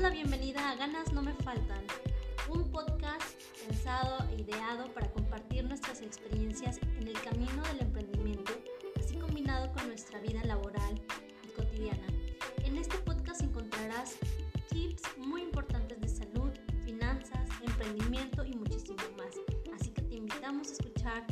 La bienvenida a ganas no me faltan. Un podcast pensado e ideado para compartir nuestras experiencias en el camino del emprendimiento, así combinado con nuestra vida laboral y cotidiana. En este podcast encontrarás tips muy importantes de salud, finanzas, emprendimiento y muchísimo más. Así que te invitamos a escuchar